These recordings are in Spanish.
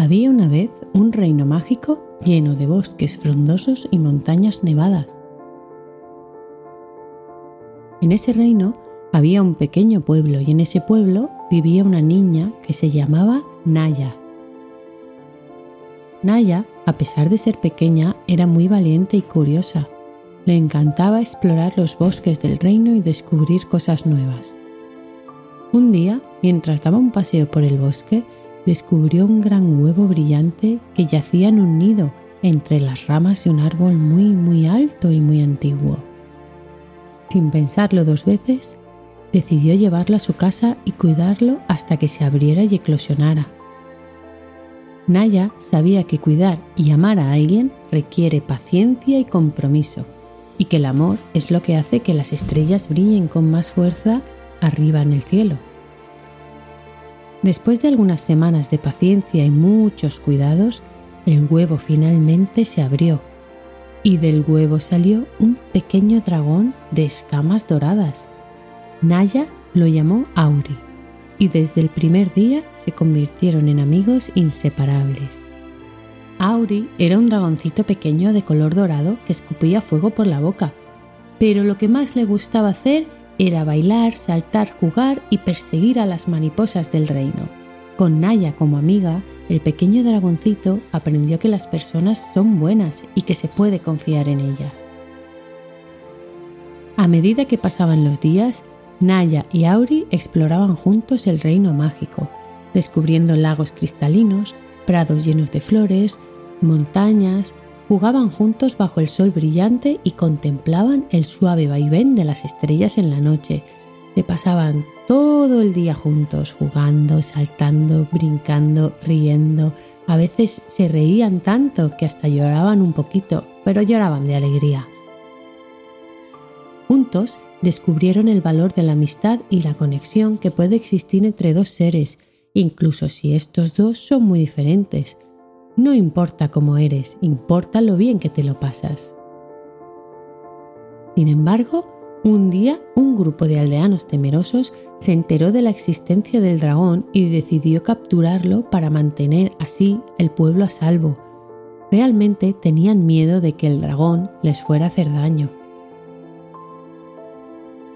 Había una vez un reino mágico lleno de bosques frondosos y montañas nevadas. En ese reino había un pequeño pueblo y en ese pueblo vivía una niña que se llamaba Naya. Naya, a pesar de ser pequeña, era muy valiente y curiosa. Le encantaba explorar los bosques del reino y descubrir cosas nuevas. Un día, mientras daba un paseo por el bosque, descubrió un gran huevo brillante que yacía en un nido entre las ramas de un árbol muy muy alto y muy antiguo. Sin pensarlo dos veces, decidió llevarlo a su casa y cuidarlo hasta que se abriera y eclosionara. Naya sabía que cuidar y amar a alguien requiere paciencia y compromiso, y que el amor es lo que hace que las estrellas brillen con más fuerza arriba en el cielo. Después de algunas semanas de paciencia y muchos cuidados, el huevo finalmente se abrió y del huevo salió un pequeño dragón de escamas doradas. Naya lo llamó Auri y desde el primer día se convirtieron en amigos inseparables. Auri era un dragoncito pequeño de color dorado que escupía fuego por la boca, pero lo que más le gustaba hacer era bailar, saltar, jugar y perseguir a las mariposas del reino. Con Naya como amiga, el pequeño dragoncito aprendió que las personas son buenas y que se puede confiar en ellas. A medida que pasaban los días, Naya y Auri exploraban juntos el reino mágico, descubriendo lagos cristalinos, prados llenos de flores, montañas, Jugaban juntos bajo el sol brillante y contemplaban el suave vaivén de las estrellas en la noche. Se pasaban todo el día juntos, jugando, saltando, brincando, riendo. A veces se reían tanto que hasta lloraban un poquito, pero lloraban de alegría. Juntos descubrieron el valor de la amistad y la conexión que puede existir entre dos seres, incluso si estos dos son muy diferentes. No importa cómo eres, importa lo bien que te lo pasas. Sin embargo, un día un grupo de aldeanos temerosos se enteró de la existencia del dragón y decidió capturarlo para mantener así el pueblo a salvo. Realmente tenían miedo de que el dragón les fuera a hacer daño.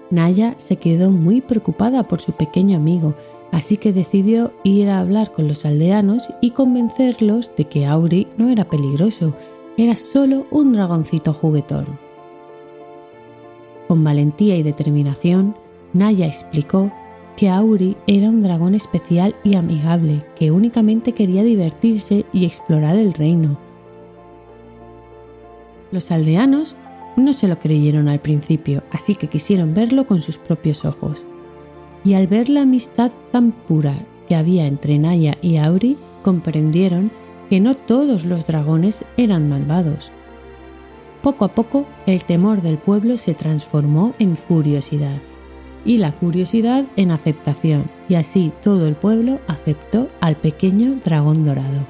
Naya se quedó muy preocupada por su pequeño amigo así que decidió ir a hablar con los aldeanos y convencerlos de que Auri no era peligroso, era solo un dragoncito juguetón. Con valentía y determinación, Naya explicó que Auri era un dragón especial y amigable que únicamente quería divertirse y explorar el reino. Los aldeanos no se lo creyeron al principio, así que quisieron verlo con sus propios ojos y al ver la amistad tan pura que había entre Naya y Auri, comprendieron que no todos los dragones eran malvados. Poco a poco el temor del pueblo se transformó en curiosidad y la curiosidad en aceptación y así todo el pueblo aceptó al pequeño dragón dorado.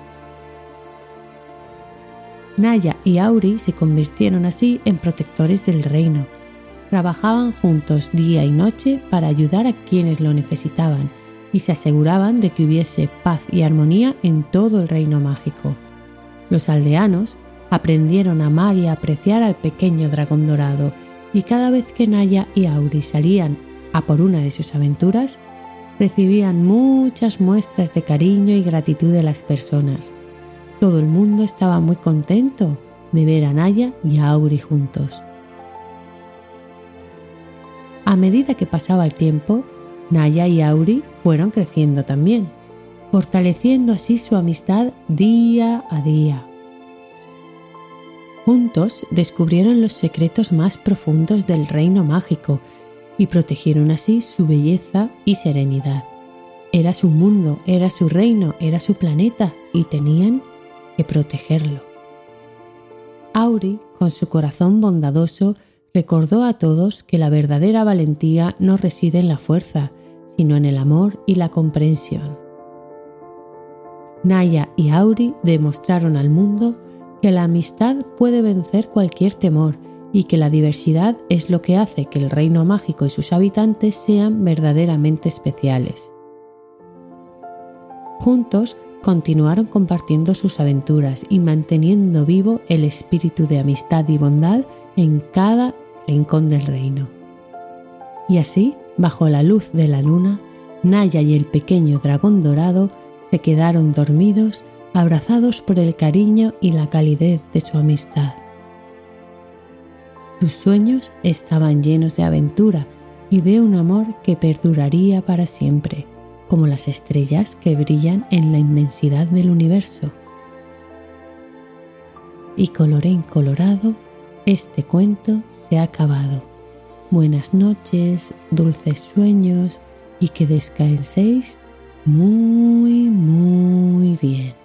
Naya y Auri se convirtieron así en protectores del reino trabajaban juntos día y noche para ayudar a quienes lo necesitaban y se aseguraban de que hubiese paz y armonía en todo el reino mágico. Los aldeanos aprendieron a amar y a apreciar al pequeño dragón dorado y cada vez que Naya y Auri salían a por una de sus aventuras, recibían muchas muestras de cariño y gratitud de las personas. Todo el mundo estaba muy contento de ver a Naya y a Auri juntos. A medida que pasaba el tiempo, Naya y Auri fueron creciendo también, fortaleciendo así su amistad día a día. Juntos descubrieron los secretos más profundos del reino mágico y protegieron así su belleza y serenidad. Era su mundo, era su reino, era su planeta y tenían que protegerlo. Auri, con su corazón bondadoso, recordó a todos que la verdadera valentía no reside en la fuerza, sino en el amor y la comprensión. Naya y Auri demostraron al mundo que la amistad puede vencer cualquier temor y que la diversidad es lo que hace que el reino mágico y sus habitantes sean verdaderamente especiales. Juntos continuaron compartiendo sus aventuras y manteniendo vivo el espíritu de amistad y bondad en cada rincón del reino. Y así, bajo la luz de la luna, Naya y el pequeño dragón dorado se quedaron dormidos, abrazados por el cariño y la calidez de su amistad. Sus sueños estaban llenos de aventura y de un amor que perduraría para siempre como las estrellas que brillan en la inmensidad del universo. Y colorín colorado, este cuento se ha acabado. Buenas noches, dulces sueños y que descanséis muy, muy bien.